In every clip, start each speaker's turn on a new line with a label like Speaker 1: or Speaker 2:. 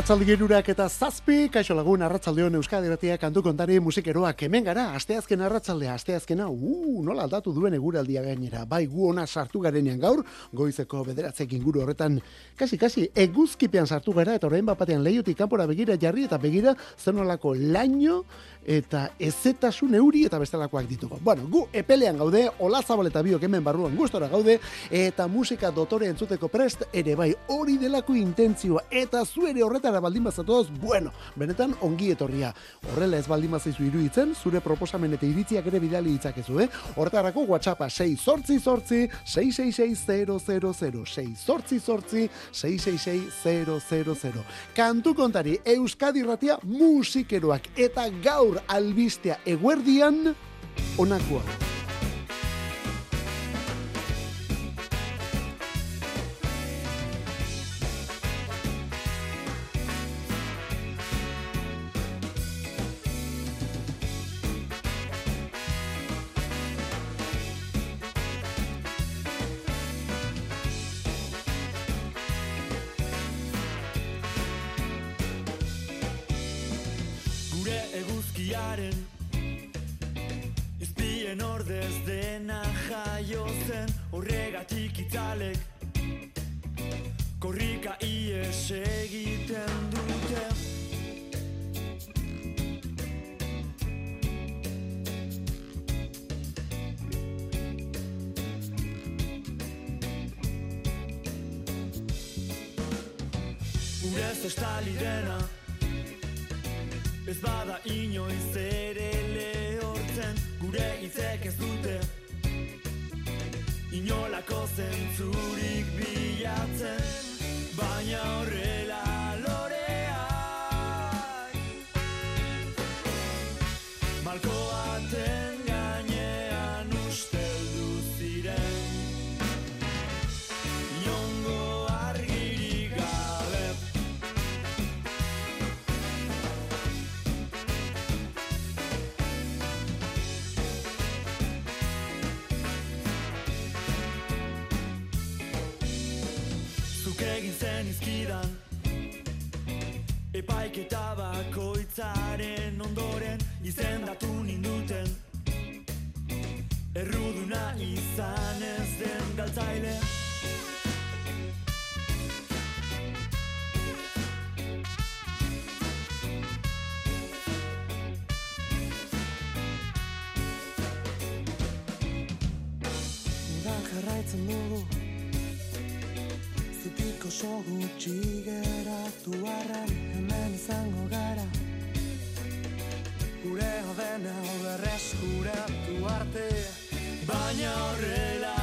Speaker 1: Arratzaldi gerurak eta zazpi, kaixo lagun arratzaldeon Euskadi Ratia kantu kontari musikeroak. Hemen gara, asteazken arratzaldea, asteazkena, uh, nola aldatu duen eguraldia gainera, bai gu ona sartu garenean gaur, goizeko bederatzek inguru horretan, kasi, kasi, eguzkipean sartu gara, eta orain bapatean lehiutik kanpora begira jarri, eta begira zenolako laino, eta ezetasun euri eta bestelakoak ditugu. Bueno, gu epelean gaude, olazabal eta biok hemen barruan gustora gaude, eta musika dotore entzuteko prest, ere bai hori delako intentzioa, eta zu ere horretara baldin bazatoz, bueno, benetan ongi etorria. Horrela ez baldin bazaizu iruditzen, zure proposamen eta iritziak ere bidali ditzakezu, eh? Horretarako WhatsAppa 6 sortzi sortzi 666 6 sortzi sortzi 666 Kantu kontari, Euskadi Ratia musikeroak eta gaur albistea eguerdian onakoa.
Speaker 2: Epaiketa bakoitzaren ondoren izendatu ninduten. Erruduna izan ez den galtzaile.
Speaker 3: Udan jarraitzen dugu oso gutxi geratu arren Hemen izango gara. Gure hodena berreskuratu arte
Speaker 2: Baina horrela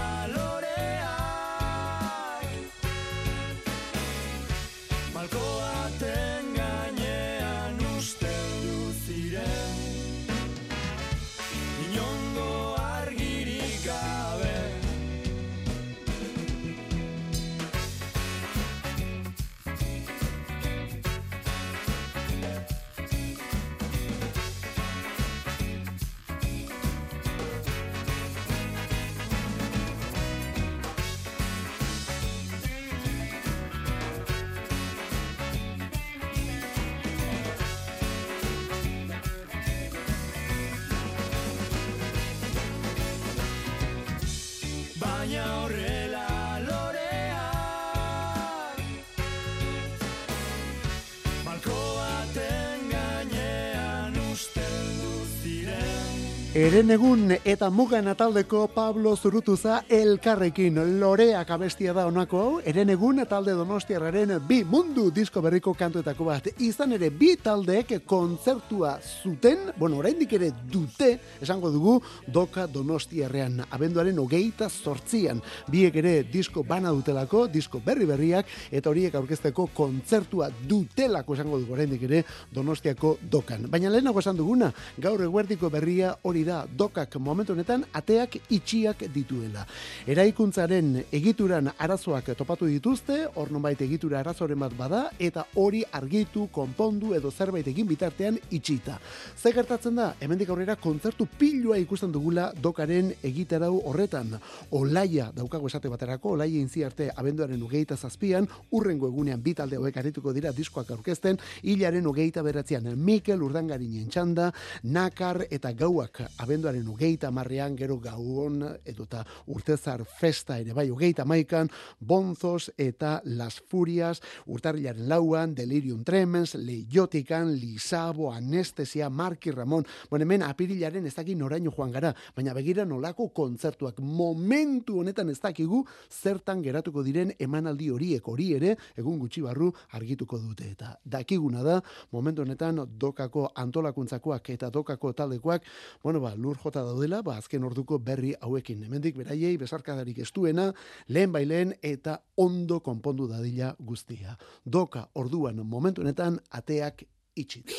Speaker 1: Eren egun eta mugan ataldeko Pablo Zurutuza elkarrekin loreak abestia da honako hau, eren egun talde donostiarraren bi mundu disko berriko kantuetako bat. Izan ere bi taldeek kontzertua zuten, bueno, oraindik ere dute, esango dugu, doka donostiarrean, abenduaren hogeita sortzian. Biek ere disko bana dutelako, disko berri berriak, eta horiek aurkezteko kontzertua dutelako esango dugu oraindik ere donostiako dokan. Baina lehenago esan duguna, gaur eguerdiko berria hori da dokak momentu honetan ateak itxiak dituela. Eraikuntzaren egituran arazoak topatu dituzte, hor nonbait egitura arazoren bat bada, eta hori argitu, konpondu edo zerbait egin bitartean itxita. Ze gertatzen da, hemendik aurrera kontzertu pilua ikusten dugula dokaren egitarau horretan. Olaia daukago esate baterako, olaia inzi arte abenduaren ugeita zazpian, urrengo egunean bi talde hauek arituko dira diskoak aurkezten, hilaren ugeita beratzean Mikel Urdangarinen txanda, Nakar eta Gauak abenduaren ugeita marrean, gero gauon edota urtezar festa ere bai ugeita maikan, Bonzos eta Las Furias, urtarrilaren lauan, Delirium Tremens, Leiotikan, Lisabo, Anestesia, Marki Ramon, bueno, hemen apirilaren ez dakit noraino joan gara, baina begira nolako kontzertuak. Momentu honetan ez dakigu zertan geratuko diren emanaldi horiek hori ere egun gutxi barru argituko dute. Eta dakiguna da momentu honetan dokako antolakuntzakoak eta dokako taldekoak bueno ba lur jota daudela ba azken orduko berri hauekin hemendik beraiei besarkadarik estuena lehen bailen eta ondo konpondu dadila guztia doka orduan momentu honetan ateak itxit.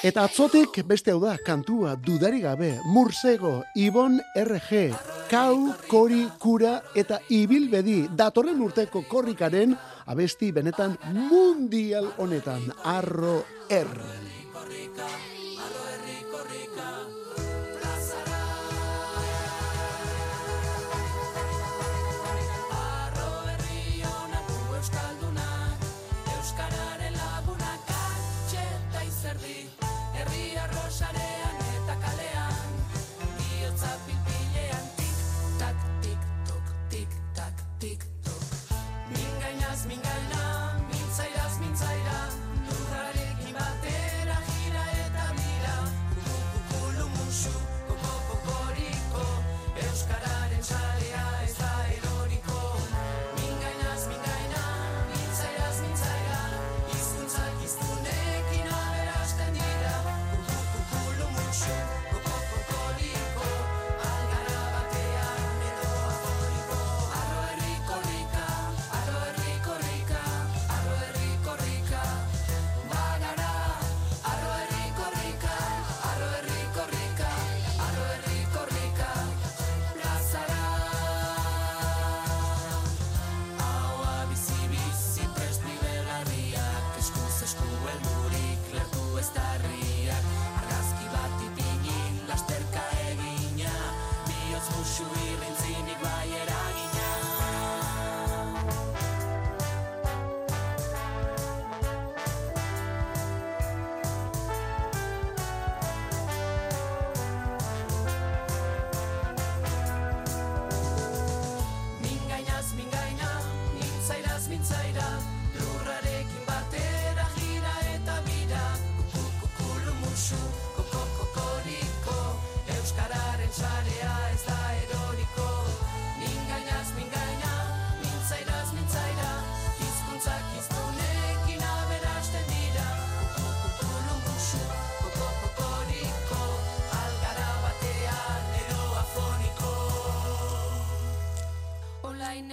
Speaker 1: Eta atzotik beste hau da, kantua dudari gabe, Mursego, Ibon RG, Kau, Kori, Kura eta Ibilbedi, datorren urteko korrikaren abesti benetan mundial honetan, arro erren.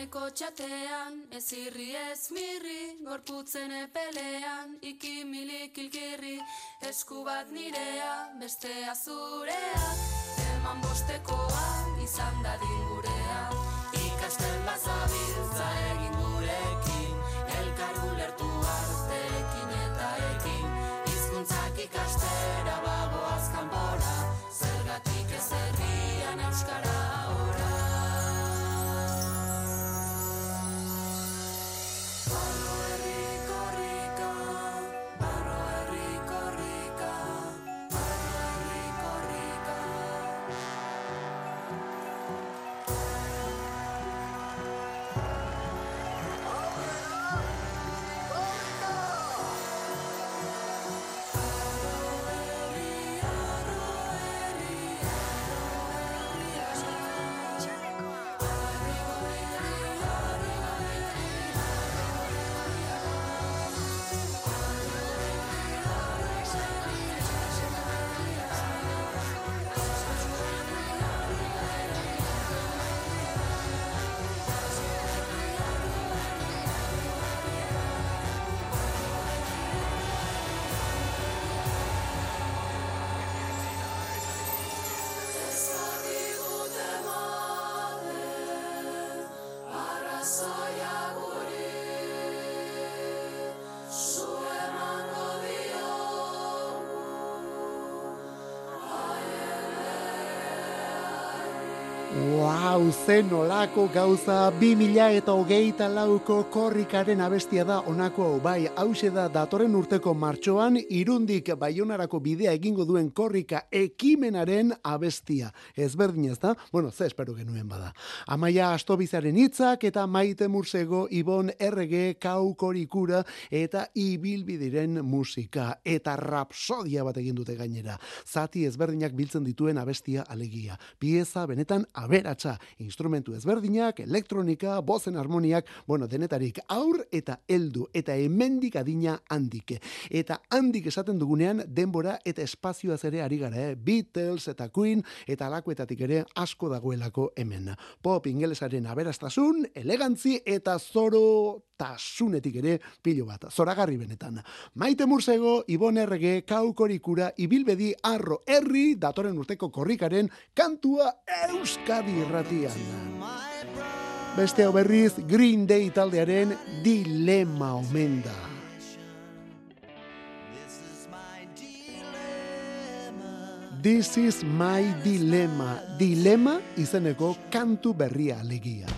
Speaker 4: Olaineko txatean, ez irri ez mirri, gorputzen epelean, ikimilik kilkirri, esku bat nirea, bestea zurea, eman bostekoa, izan dadin gurea, ikasten bazabiltza egin gurekin, elkar
Speaker 1: Wow, zen olako gauza 2000 eta hogeita lauko korrikaren abestia da onako hau bai, hause da datorren urteko martxoan irundik baionarako bidea egingo duen korrika ekimenaren abestia. Ezberdin ez da? Bueno, ze espero genuen bada. Amaia Astobizaren hitzak eta Maite Mursego, Ibon Errege, Kau Korikura eta Ibilbidiren musika eta rapsodia bat egin dute gainera. Zati ezberdinak biltzen dituen abestia alegia. Pieza benetan aberatsa, instrumentu ezberdinak, elektronika, bozen harmoniak, bueno, denetarik aur eta heldu eta hemendik adina handike. Eta handik esaten dugunean denbora eta espazioaz ere ari gara, eh? Beatles eta Queen eta alakoetatik ere asko dagoelako hemen. Pop ingelesaren aberastasun, elegantzi eta zoro tasunetik ere pilo bat. Zoragarri benetan. Maite Mursego, Ibon Errege, Kau Korikura, Ibilbedi, Arro, Herri, datoren urteko korrikaren kantua Euskadi irratian. Beste hau berriz Green Day taldearen dilema omen da. This is my dilemma. Dilema izeneko kantu berria alegia.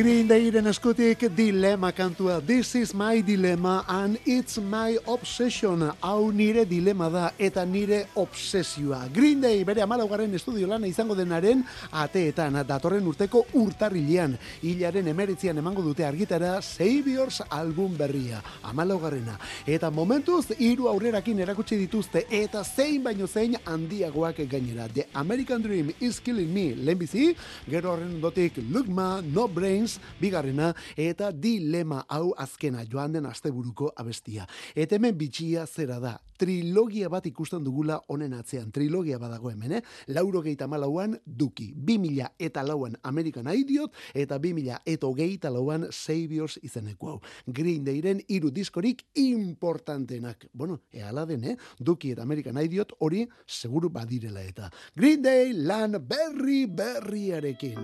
Speaker 1: Green Dayren eskutik dilema kantua. This is my dilemma and it's my obsession. Hau nire dilema da eta nire obsesioa. Green Day bere amalaugarren estudio lana izango denaren ateetan datorren urteko urtarrilean. Hilaren emeritzian emango dute argitara Saviors album berria. Amalaugarrena. Eta momentuz hiru aurrerakin erakutsi dituzte eta zein baino zein handiagoak gainera. The American Dream is killing me lehenbizi, gero horren ondotik Lugma, No Brains, bigarrena, eta dilema hau azkena joan den asteburuko abestia. Eta hemen bitxia zera da, trilogia bat ikusten dugula honen atzean, trilogia badago hemen, eh? Lauro geita malauan Duki, 2000 eta lauan American Idiot, eta 2000 eta hogeita lauan Saviors izeneko hau. Green Dayren hiru diskorik importantenak. Bueno, ehala den, eh? Duki eta American Idiot hori seguru badirela eta. Green Day lan berri berriarekin.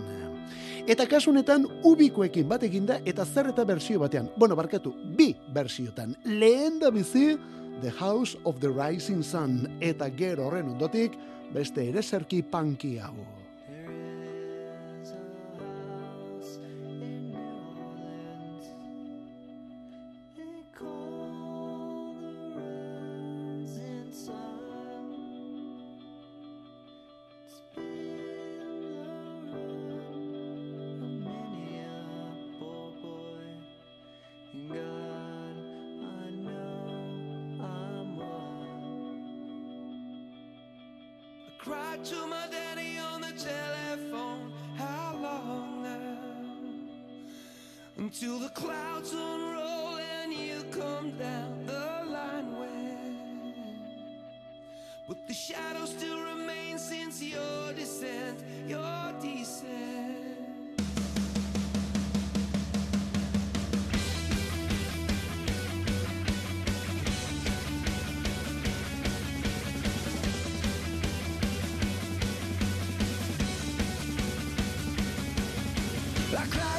Speaker 1: Eta kasu honetan ubikoekin bat eginda eta zer eta bersio batean. Bueno, barkatu, bi bersiotan. Lehen da bizi The House of the Rising Sun eta gero horren ondotik beste ereserki punky hau.
Speaker 5: I cry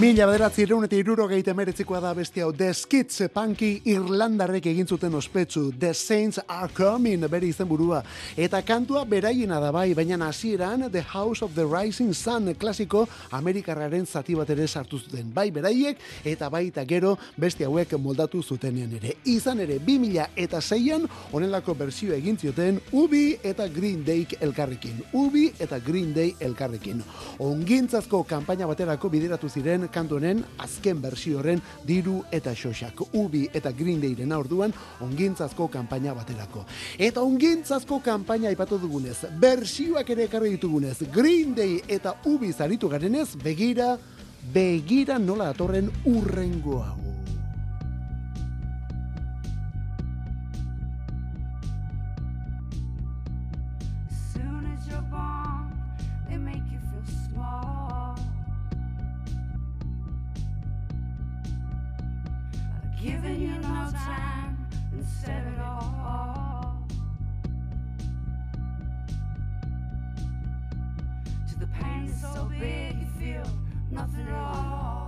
Speaker 1: Mila bederatzi ireun eta irurogeita emeretzikoa da beste hau. The Skids Punky Irlandarrek egin zuten ospetsu. The Saints Are Coming bere izen burua eta kantua beraiena da bai baina hasieran The House of the Rising Sun klasiko Amerikarraren zati bat ere sartu zuten. Bai beraiek eta baita gero beste hauek moldatu zutenean ere. Izan ere 2000 eta zeian honelako bersio egin zioten Ubi eta Green Day elkarrekin. Ubi eta Green Day elkarrekin. Ongintzazko kanpaina baterako bideratu ziren kantu honen azken bersio horren diru eta xoxak Ubi eta Green Dayren orduan ongintzazko kanpaina baterako. Eta ongintzazko kanpaina aipatu dugunez bersioak ere ekarri ditugunez Green Day eta Ubi zaritu garenez begira begira nola datorren urrengo hau
Speaker 6: Giving you no time instead of all. To the pain so big you feel nothing at all.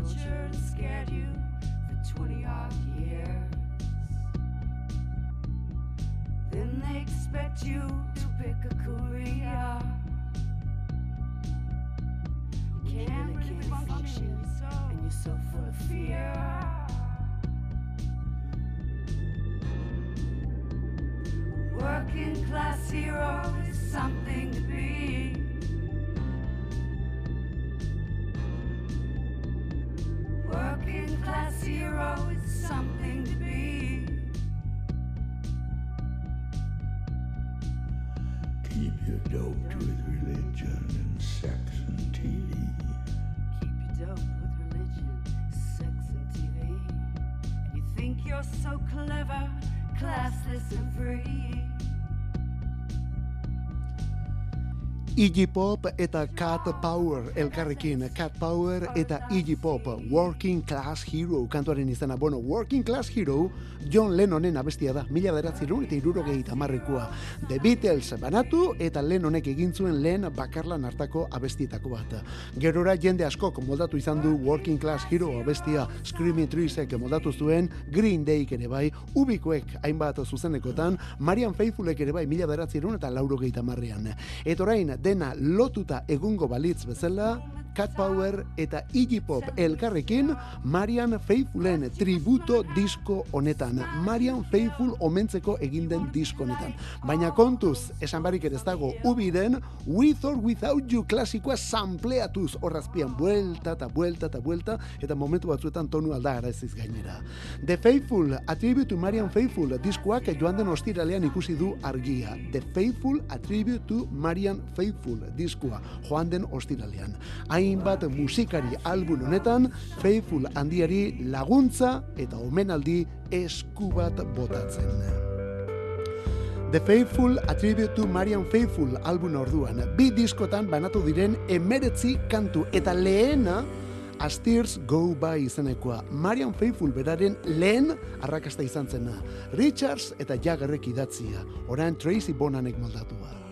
Speaker 6: Tortured and scared you for 20 odd years. Then they expect you to pick a career. You can't really function, and you're so full of fear. Working class hero is something
Speaker 1: Iggy Pop eta Cat Power elkarrekin. Cat Power eta Iggy Pop, Working Class Hero kantuaren izena. Bueno, Working Class Hero, John Lennonen abestia da. Mila bederatzerun eta irurogei tamarrekoa. The Beatles banatu eta Lennonek egin zuen lehen bakarlan hartako abestietako bat. Gerora jende askok moldatu izan du Working Class Hero abestia Screaming Treesek moldatu zuen, Green Dayk ere bai, Ubikoek hainbat zuzenekotan, Marian Faithfulek ere bai mila bederatzerun eta laurogei tamarrean. Eta orain, dena lotuta egungo balitz bezala, Cat Power eta Iggy Pop elkarrekin Marian Faithfulen tributo disko honetan. Marian Faithful omentzeko egin den disko honetan. Baina kontuz, esan barik ere ez dago, ubiden With or Without You klasikoa sampleatuz horrazpian buelta eta buelta eta buelta eta momentu batzuetan tonu alda ez gainera. The Faithful, Attribute to Marian Faithful diskoak joan den ostiralean ikusi du argia. The Faithful, Attribute to Marian Faithful diskoa joan den ostiralean. Hainbat musikari album honetan Faithful handiari laguntza eta omenaldi esku bat botatzen. The Faithful Attribute to Marian Faithful album orduan. Bi diskotan banatu diren emeretzi kantu eta lehena As Tears Go By izenekoa. Marian Faithful beraren lehen arrakasta izan zena. Richards eta Jaggerrek idatzia. Orain Tracy Bonanek moldatua.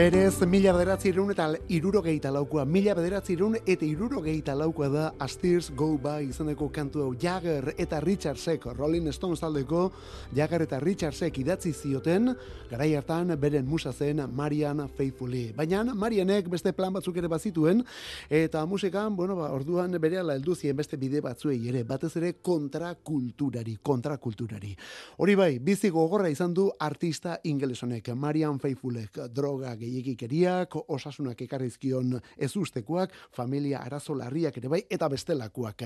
Speaker 1: Berez, mila bederatzi irun eta irurogeita laukoa. Mila bederatzi irun eta irurogeita laukoa da As Tears Go By izeneko kantu hau. Jagger eta Richardsek, Rolling Stones taldeko Jagger eta Richardsek idatzi zioten, garai hartan beren musa zen Marian Faithfully. Baina Marianek beste plan batzuk ere bazituen, eta musikan, bueno, ba, orduan berehala heldu zien beste bide batzuei ere, batez ere kontrakulturari, kontrakulturari. Hori bai, bizi gogorra izan du artista ingeles honek, Marian Faithfulek, droga, gehiegikeriak, osasunak ekarrizkion ezustekoak, familia arazo larriak ere bai, eta bestelakoak.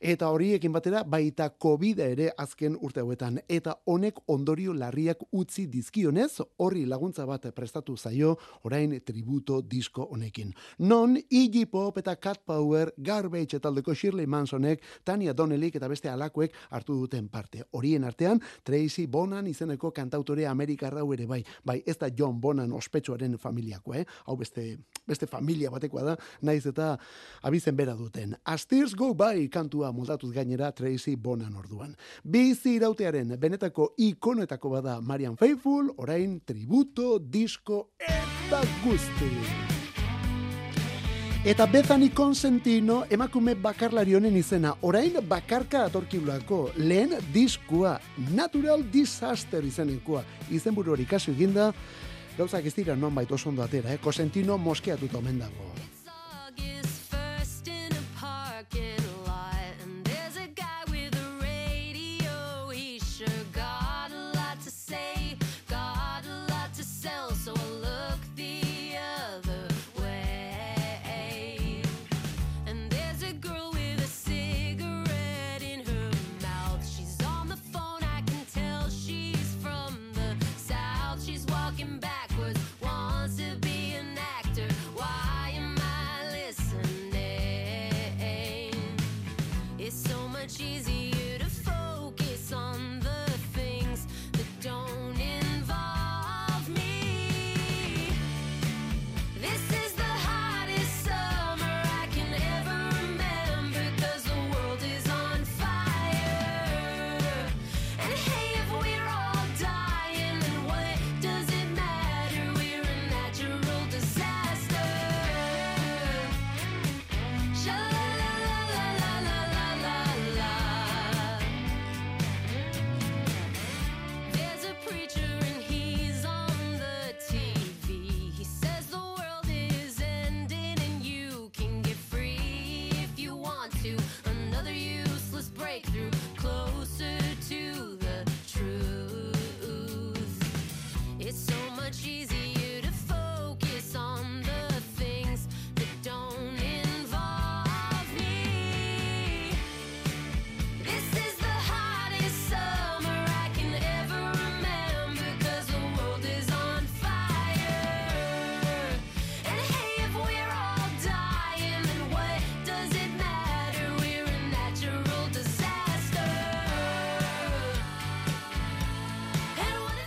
Speaker 1: Eta horiekin batera, baita covid ere azken urte hauetan, eta honek ondorio larriak utzi dizkionez, horri laguntza bat prestatu zaio, orain tributo disko honekin. Non, Iggy Pop eta Cat Power, Garbage taldeko Shirley Mansonek, Tania Donnellyk eta beste alakoek hartu duten parte. Horien artean, Tracy Bonan izeneko kantautore Amerikarra ere bai. Bai, ez da John Bonan ospetsuaren familiakoa, eh? Hau beste, beste familia batekoa da, naiz eta abizen bera duten. As Tears Go By kantua moldatuz gainera Tracy Bonan orduan. Bizi irautearen benetako ikonoetako bada Marian Faithful, orain tributo, disko eta guzti. Eta Bethany Consentino emakume bakarlari honen izena, orain bakarka atorkibulako, lehen diskua, Natural Disaster izenekoa, izenburu hori kasu eginda, gauzak ez dira non baito oso ondo atera, eh? Consentino moskeatuta omen dago.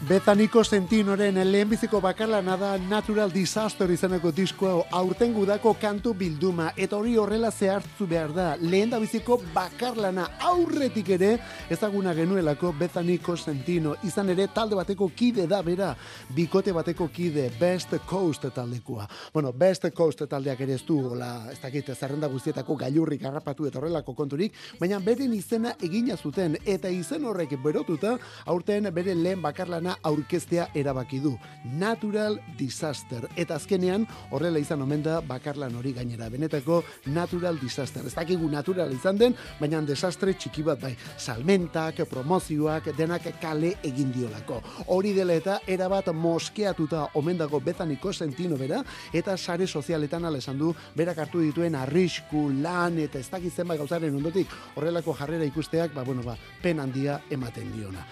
Speaker 1: Bethany Cosentinoren lehenbiziko bakarlana da Natural Disaster izeneko diskoa aurten gudako kantu bilduma. Eta hori horrela zehartzu behar da. Lehen da biziko bakarlana aurretik ere ezaguna genuelako Bethany Cosentino izan ere talde bateko kide da bera. Bikote bateko kide Best Coast taldekoa bueno Best Coast taldeak ere ez du hola ez dakit zerrenda guztietako gailurrik harrapatu eta horrelako konturik baina beren izena egina zuten. Eta izen horrek berotuta aurten bere lehen bakarlana aurkeztea erabaki du. Natural Disaster. Eta azkenean horrela izan omen da bakarlan hori gainera. Benetako Natural Disaster. Ez dakigu natural izan den, baina desastre txiki bat bai. Salmentak, promozioak, denak kale egin diolako. Hori dela eta erabat moskeatuta omen dago Bethaniko sentino bera, eta sare sozialetan ala esan du, berak hartu dituen arrisku, lan, eta ez dakit zenbait gauzaren ondotik, horrelako jarrera ikusteak, ba, bueno, ba, pen handia ematen diona.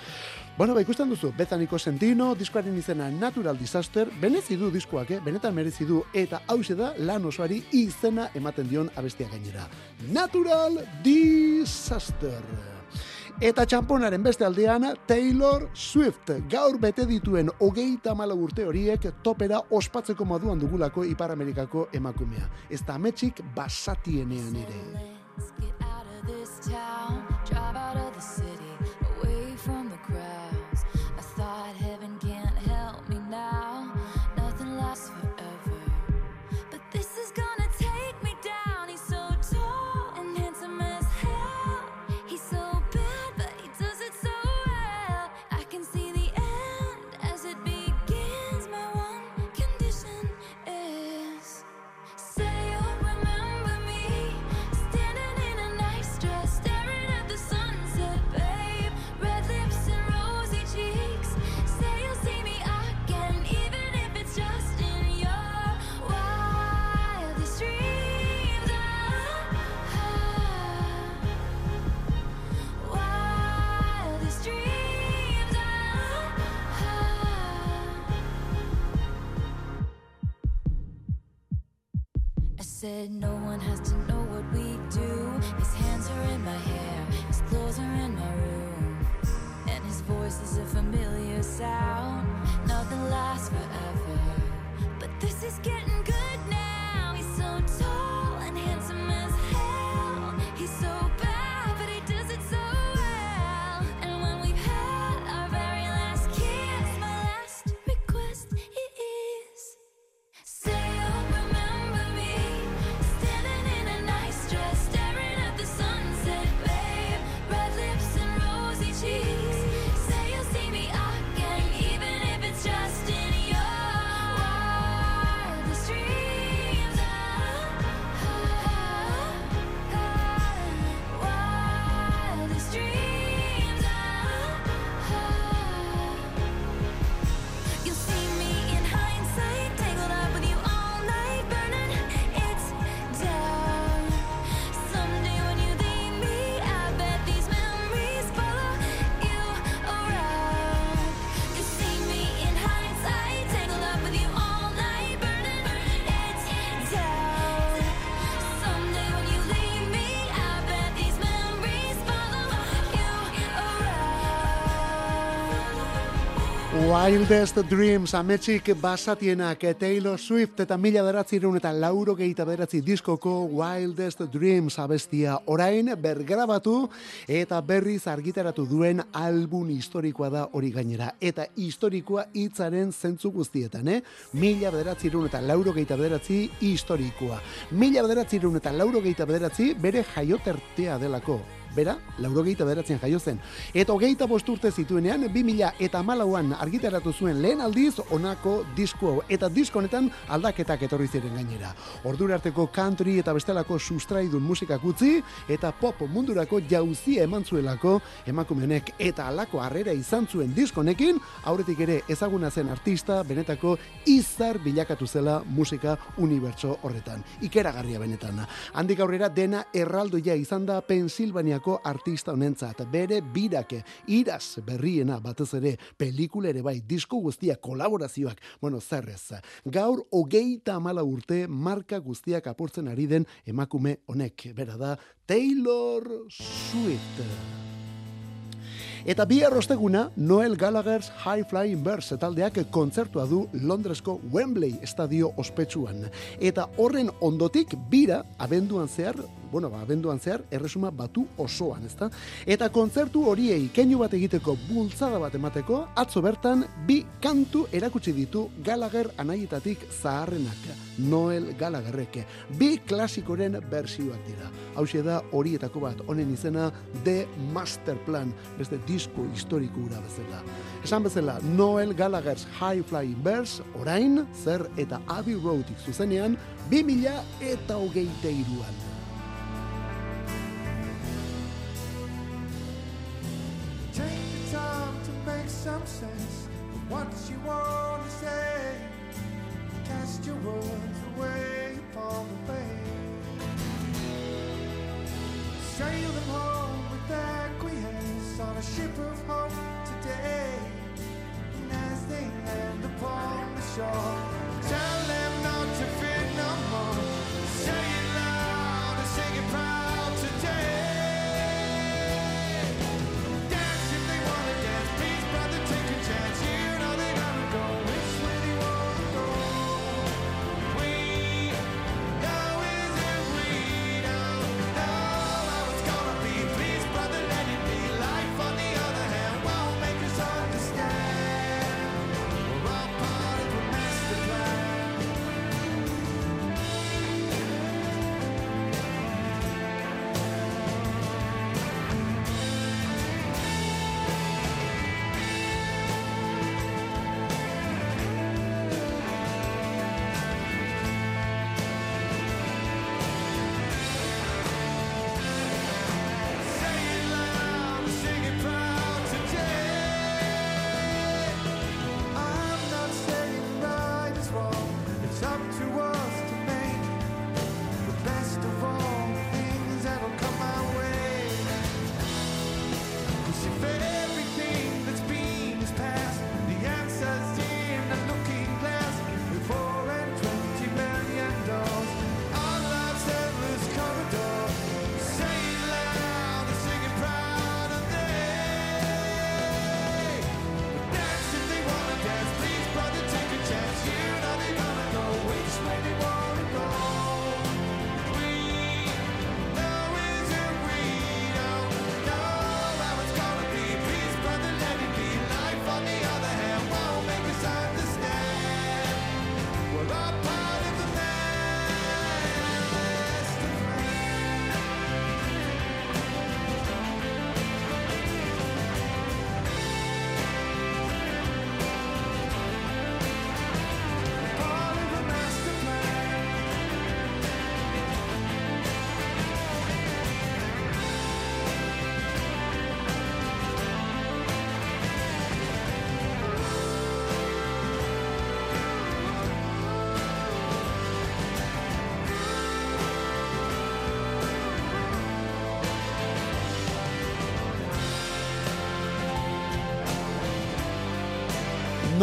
Speaker 1: Bueno, ba, ikusten duzu, Bethaniko Sentino, diskoaren izena Natural Disaster, benezi du diskoak, eh? benetan merezi du, eta hause da lan osoari izena ematen dion abestia gainera. Natural Disaster. Eta txamponaren beste aldean, Taylor Swift, gaur bete dituen hogeita mala urte horiek topera ospatzeko moduan dugulako Ipar Amerikako emakumea. Ez da ametsik basatienean ere.
Speaker 7: Said no one has to Wildest Dreams
Speaker 1: ametsik basatienak Taylor Swift eta mila beratzireun eta lauro gehieta beratzi diskoko Wildest Dreams abestia orain bergrabatu eta berriz argitaratu duen album historikoa da hori gainera. Eta historikoa hitzaren zentzu guztietan, eh? Mila beratzireun eta lauro gehieta beratzi historikoa. Mila beratzireun eta lauro gehieta beratzi bere jaiotertea delako. Bera, laurogeita beratzen jaio zen. Eta hogeita bost urte zituenean, 2000 eta malauan argitaratu zuen lehen aldiz onako disko hau. Eta disko honetan aldaketak etorri ziren gainera. Ordura arteko country eta bestelako sustraidun musikak utzi, eta pop mundurako jauzia eman zuelako emakumenek eta alako harrera izan zuen diskonekin, aurretik ere ezaguna zen artista, benetako izar bilakatu zela musika unibertso horretan. Ikeragarria benetan. Handik aurrera dena erraldoia izan da Pensilvaniako artista honentzat. Bere birake, iraz berriena batez ere, pelikula ere bai, disko guztiak, kolaborazioak, bueno, zerrez. Gaur, hogeita amala urte, marka guztiak apurtzen ari den emakume honek. Bera da, Taylor Swift. Eta bi arrosteguna, Noel Gallagher's High Flying Birds taldeak kontzertua du Londresko Wembley estadio ospetsuan. Eta horren ondotik bira abenduan zehar, bueno, ba, abenduan zehar erresuma batu osoan, ezta? Eta kontzertu horiei keinu bat egiteko bultzada bat emateko, atzo bertan bi kantu erakutsi ditu Gallagher anaietatik zaharrenak, Noel Gallagherrek. Bi klasikoren bersioak dira. Hau da horietako bat, honen izena The Master Plan, beste disko historiko ura bezala. Esan bezala, Noel Gallagher's High Flying Birds, orain, zer eta Abbey Roadik zuzenean, 2000 eta hogeite iruan.
Speaker 3: Make some sense of what you want to say. Cast your words away upon the bay. Sail them home with acquiesce on a ship of hope today. And as they land upon the shore,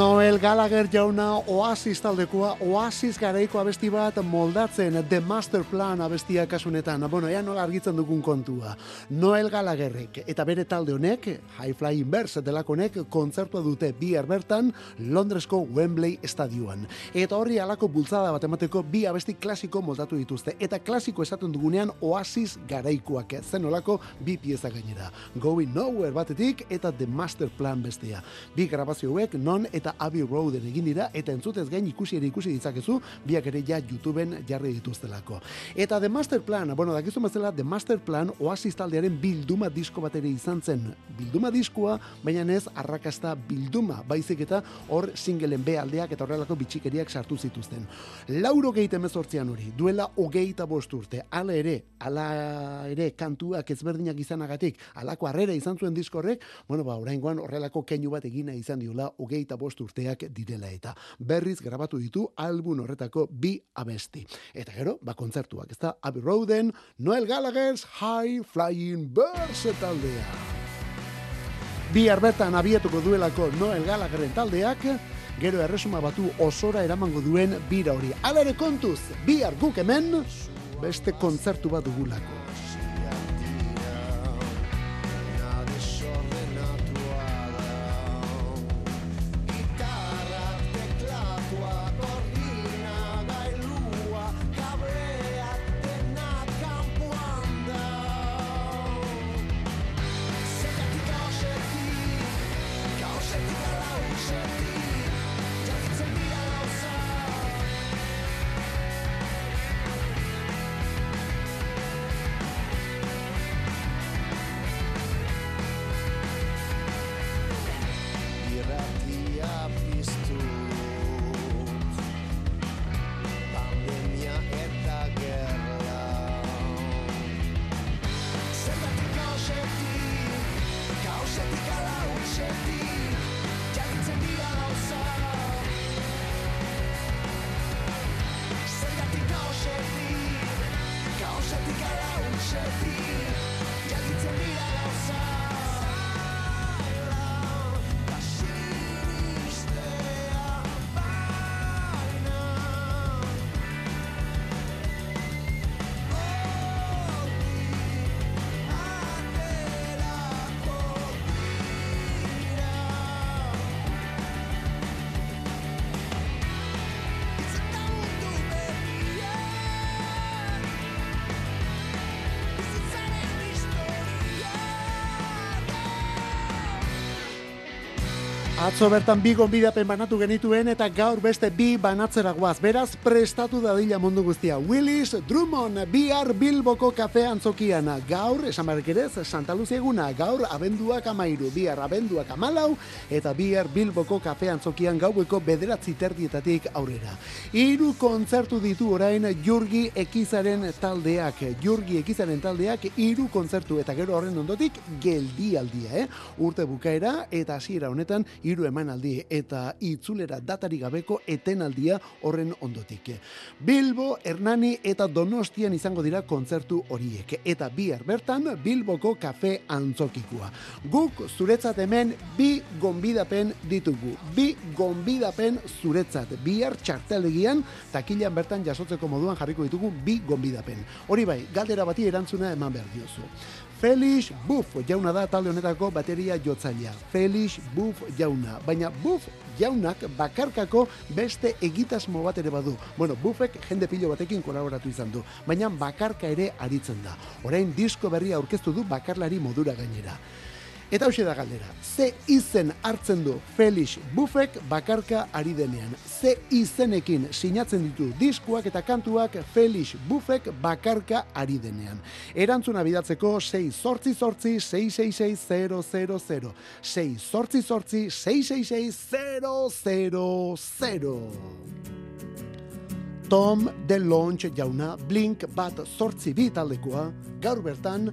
Speaker 1: Noel Gallagher jauna Oasis taldekoa, Oasis garaiko abesti bat moldatzen The Master Plan abestia kasunetan. Bueno, ea nola argitzen dugun kontua. Noel Gallagherrek eta bere talde honek, High Flying Birds delakonek, kontzertua dute bihar bertan Londresko Wembley Stadioan. Eta horri alako bultzada bat emateko bi abesti klasiko moldatu dituzte. Eta klasiko esaten dugunean Oasis garaikoak zen olako bi pieza gainera. Going Nowhere batetik eta The Master Plan bestea. Bi grabazio hauek non eta Abbey Roaden egin dira eta entzutez gain ikusi ere ikusi ditzakezu biak ere ja YouTubeen jarri dituztelako. Eta The Master Plan, bueno, dakizu bezala The Master Plan Oasis taldearen bilduma disko bat ere izan zen. Bilduma diskoa, baina ez arrakasta bilduma, baizik eta hor singelen B aldeak eta horrelako bitxikeriak sartu zituzten. Lauro gehi emezortzian hori, duela hogeita bost urte, ala ere, ala ere kantuak ezberdinak izanagatik, alako harrera izan zuen diskorrek, bueno, ba, oraingoan horrelako keinu bat egina izan diola hogeita bost urteak direla eta berriz grabatu ditu album horretako bi abesti. Eta gero, ba, kontzertuak, ez da, Abbey Roaden, Noel Gallagher's High Flying Birds taldea. Bihar bertan abietuko duelako Noel Gallagherren taldeak, gero erresuma batu osora eramango duen bira hori. Hala ere kontuz, bihar guk hemen, beste kontzertu bat dugulako. Atzo bertan bi gonbidapen banatu genituen eta gaur beste bi banatzera guaz. Beraz, prestatu dadila mundu guztia. Willis Drummond, bihar Bilboko kafe antzokian. Gaur, esan barrik ere, Santa Lucia eguna. Gaur, abenduak amairu, bihar abenduak amalau, eta bihar Bilboko kafe antzokian gaueko bederatzi terdietatik aurrera. Hiru kontzertu ditu orain Jurgi Ekizaren taldeak. Jurgi Ekizaren taldeak hiru kontzertu eta gero horren ondotik geldialdia, eh? Urte bukaera eta hasiera honetan hiru emanaldi eta itzulera datari gabeko etenaldia horren ondotik. Bilbo, Hernani eta Donostian izango dira kontzertu horiek eta bihar bertan Bilboko kafe antzokikua. Guk zuretzat hemen bi gonbidapen ditugu. Bi gonbidapen zuretzat. Bihar txarteldegian takilan bertan jasotzeko moduan jarriko ditugu bi gonbidapen. Hori bai, galdera bati erantzuna eman behar diozu. Felix Buff jauna da talde honetako bateria jotzailea. Felix Buff jauna. Baina Buff jaunak bakarkako beste egitasmo bat ere badu. Bueno, Buffek jende pilo batekin kolaboratu izan du, baina bakarka ere aritzen da. Orain disko berria aurkeztu du bakarlari modura gainera. Eta hau da galdera, ze izen hartzen du Felix Buffek bakarka ari denean. Ze izenekin sinatzen ditu diskuak eta kantuak Felix Buffek bakarka ari denean. Erantzuna bidatzeko 6 sortzi sortzi 666 6 sortzi sortzi 666 Tom DeLonge jauna Blink bat sortzi bi taldekoa, gaur bertan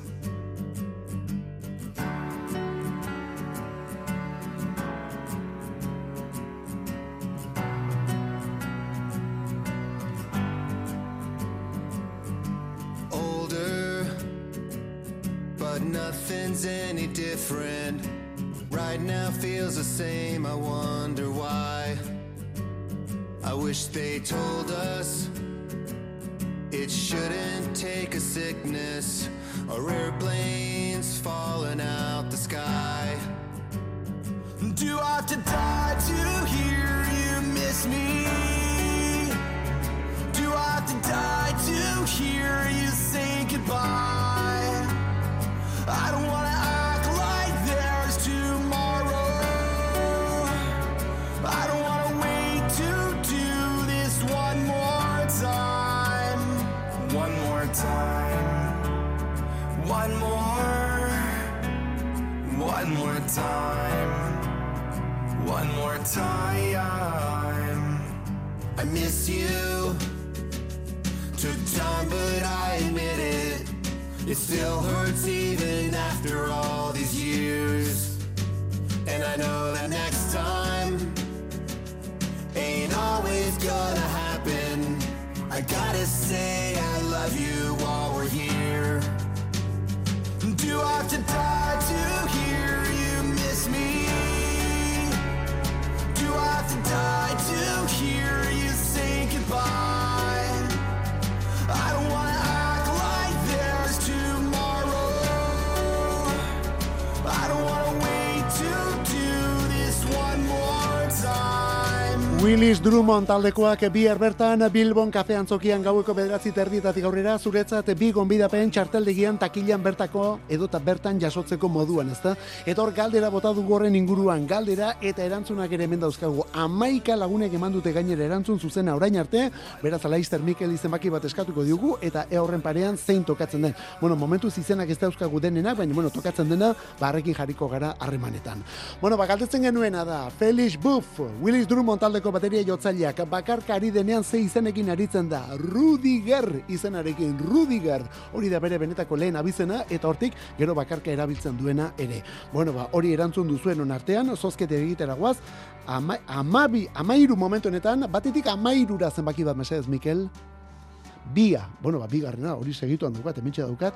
Speaker 3: I
Speaker 8: say I
Speaker 3: love you while we're here.
Speaker 8: Do I have to die to hear you miss me? Do I have to die
Speaker 1: Willis Drummond taldekoak bihar bertan Bilbon kafean zokian gaueko bederatzi terdietatik aurrera zuretzat bi gonbidapen txarteldegian takilan bertako edota bertan jasotzeko moduan, ezta? Eta hor galdera bota dugu horren inguruan galdera eta erantzunak ere hemen dauzkagu. Amaika lagunek eman dute gainera erantzun zuzena orain arte, beraz Alaister Mikel izenbaki bat eskatuko diogu eta e horren parean zein tokatzen den. Bueno, momentuz izenak ez dauzkagu denenak, baina bueno, tokatzen dena barrekin jarriko gara harremanetan. Bueno, ba, galdetzen genuena da, Felix Buff, Willis Drummond taldeko bateria jotzaileak, bakarka ari denean ze izenekin aritzen da, Rudiger izenarekin, Rudiger, hori da bere benetako lehen abizena, eta hortik gero bakarka erabiltzen duena ere. Bueno, ba, hori erantzun duzuen on artean, zozkete egitera guaz, ama, amabi, amairu momentu honetan, batetik amairura zenbaki bat mesedez, Mikel, bia, bueno, ba, bigarrena, hori segituan daukat, hementxe daukat,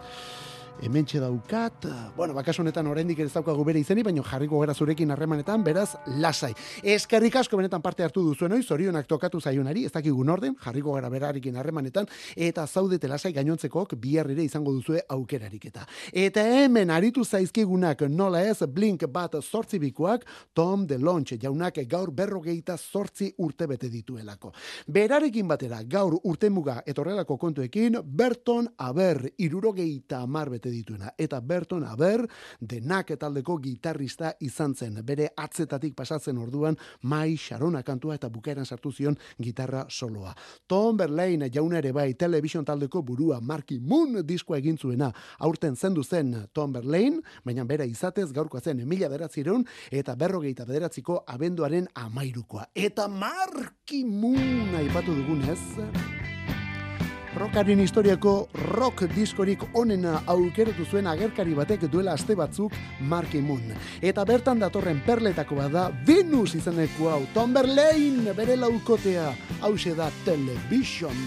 Speaker 1: hementxe daukat, bueno, bakaso honetan oraindik ez daukagu bere izeni, baina jarriko gara zurekin harremanetan, beraz, lasai. Eskerrik asko benetan parte hartu duzuen hoi, zorionak tokatu zaionari, ez dakigun orden, jarriko gara berarekin harremanetan, eta zaudete lasai gainontzekook bihar ere izango duzue aukerarik eta. Eta hemen aritu zaizkigunak nola ez Blink bat sortzi bikoak, Tom DeLonge jaunak gaur berrogeita sortzi urte bete dituelako. Berarekin batera gaur urtemuga etorrelako kontuekin, Berton Aber, irurogeita amar bete dituena. Eta Berton Aber, denak taldeko gitarrista izan zen. Bere atzetatik pasatzen orduan, mai Sharona kantua eta bukaeran sartu zion gitarra soloa. Tom Berlain jauna ere bai television taldeko burua Marky Moon diskoa egin zuena. Aurten zendu zen Tom Berlain, baina bera izatez gaurkoa zen mila bederatzireun eta berrogeita bederatziko abenduaren amairukoa. Eta Marky Moon aipatu dugunez, Rockaren historiako rock diskorik onena aukeratu zuen agerkari batek duela aste batzuk Marky Moon. Eta bertan datorren perletako bada Venus izeneko hau Tom Berlain bere laukotea hause da Television.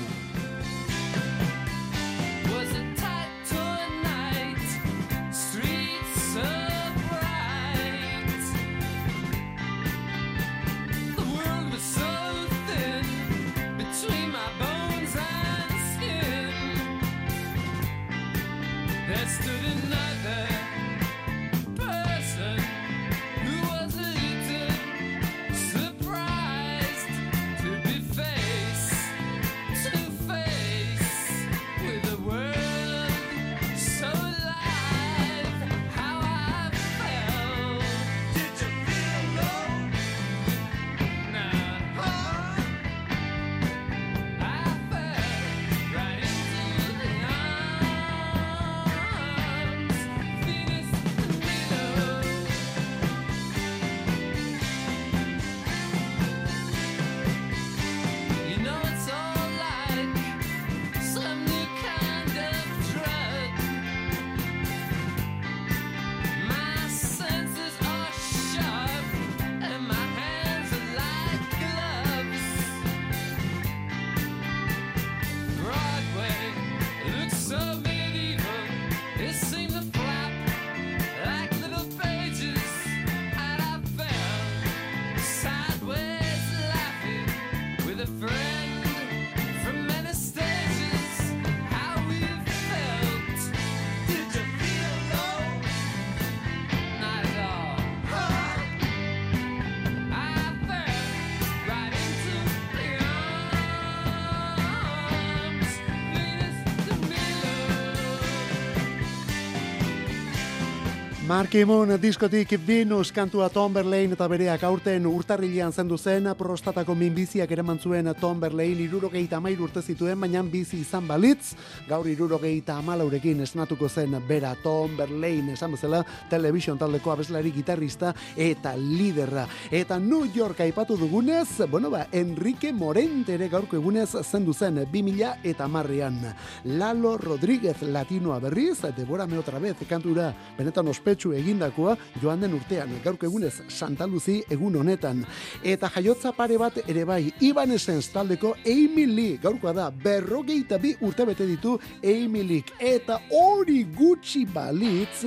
Speaker 1: Markimon diskotik Venus kantua Tomberlane eta bereak aurten urtarrilean zendu zen prostatako minbiziak eraman zuen Tomberlane irurogeita amairu urte zituen, baina bizi izan balitz, gaur irurogeita amalaurekin esnatuko zen bera Tomberlane, esan bezala, television taldeko abeslari gitarrista eta liderra. Eta New York aipatu dugunez, bueno ba, Enrique Morente ere gaurko egunez zendu zen 2000 eta marrean. Lalo Rodríguez latinoa berriz, deborame otra vez, kantura, benetan ospetsu egindakoa joan den urtean, gaurko egunez Santa Luzi egun honetan. Eta jaiotza pare bat ere bai, Iban Essence taldeko Amy Lee, gaurkoa da, berrogeita bi urte bete ditu Amy Lee. Eta hori gutxi balitz,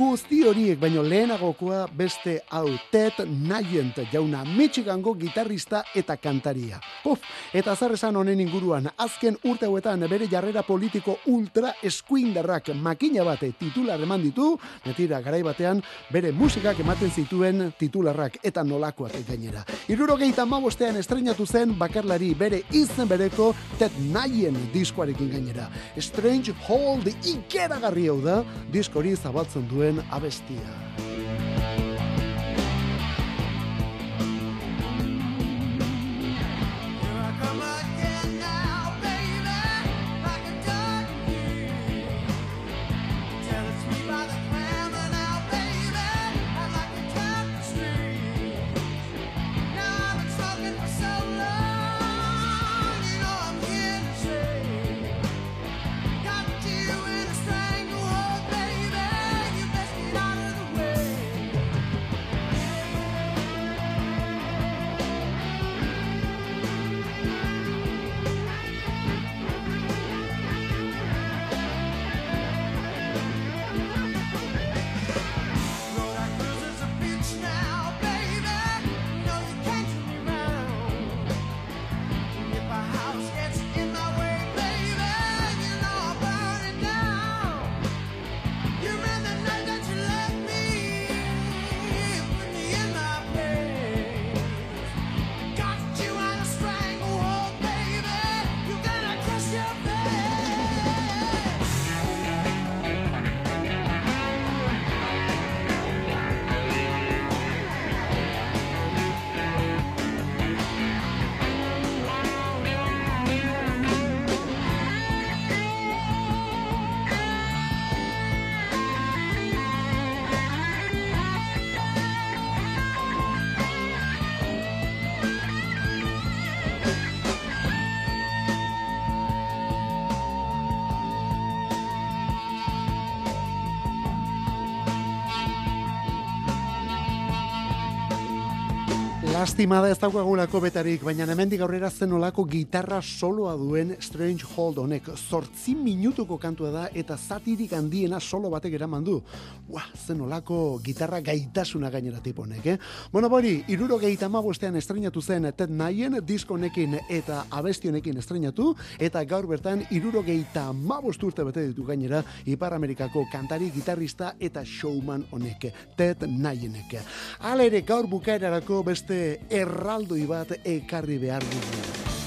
Speaker 1: Guzti horiek baino lehenagokoa beste hau Ted Nugent jauna Michigango gitarrista eta kantaria. Puf, eta zer esan honen inguruan, azken urte hauetan bere jarrera politiko ultra eskuindarrak makina bate titular eman ditu, metira garai batean bere musikak ematen zituen titularrak eta nolakoak gainera. Irurogeita mabostean estrenatu zen bakarlari bere izen bereko Ted Nugent diskoarekin gainera. Strange Hold ikeragarri hau da, diskori zabaltzen duen abestia. Lastima da ez daukagulako betarik, baina hemendik aurrera zen olako gitarra soloa duen Strange Hold honek. Zortzi minutuko kantua da eta zatirik handiena solo batek eraman du. Ua, zen olako gitarra gaitasuna gainera tipo honek, eh? Bueno, bori, iruro gehieta mabostean estrenatu zen Ted Naien disko honekin eta abesti honekin estrenatu, eta gaur bertan iruro gehieta mabost urte bete ditu gainera Ipar Amerikako kantari, gitarrista eta showman honek, Ted Naienek. Hala ere gaur bukaerarako beste erraldoi bat ekarri behar dugu.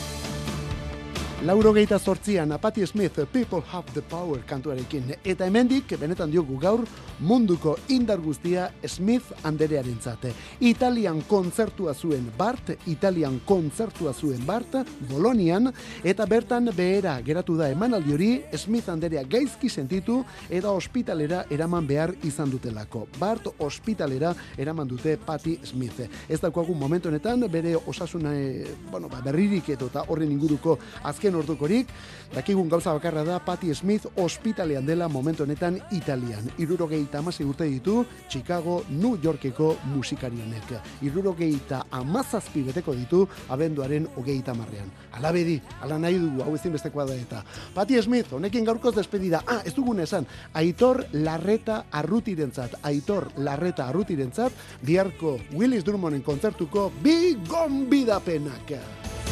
Speaker 1: Lauro geita sortzian, Patti Smith, People Have the Power kantuarekin. Eta hemendik, benetan diogu gaur, munduko indar guztia Smith anderearen zate. Italian kontzertua zuen Bart, Italian kontzertua zuen Bart, Bolonian, eta bertan behera geratu da emanaldi hori, Smith anderea gaizki sentitu, eta ospitalera eraman behar izan dutelako. Bart ospitalera eraman dute Patti Smith. Ez daukagun momentu honetan, bere osasuna, eh, bueno, ba, berririk eta horren inguruko azken ordukorik, dakigun gauza bakarra da Patti Smith ospitalean dela momentu honetan Italian. Irurogeita amasi urte ditu Chicago, New Yorkeko musikari honek. Irurogeita amazazpi beteko ditu abenduaren hogeita marrean. Ala bedi, ala nahi dugu, hau ezin bestekoa da eta. Patti Smith, honekin gaurkoz despedida. Ah, ez dugun esan, Aitor Larreta Arrutirentzat, Aitor Larreta Arrutirentzat, biharko Willis Drummonden kontzertuko bi gonbidapenak.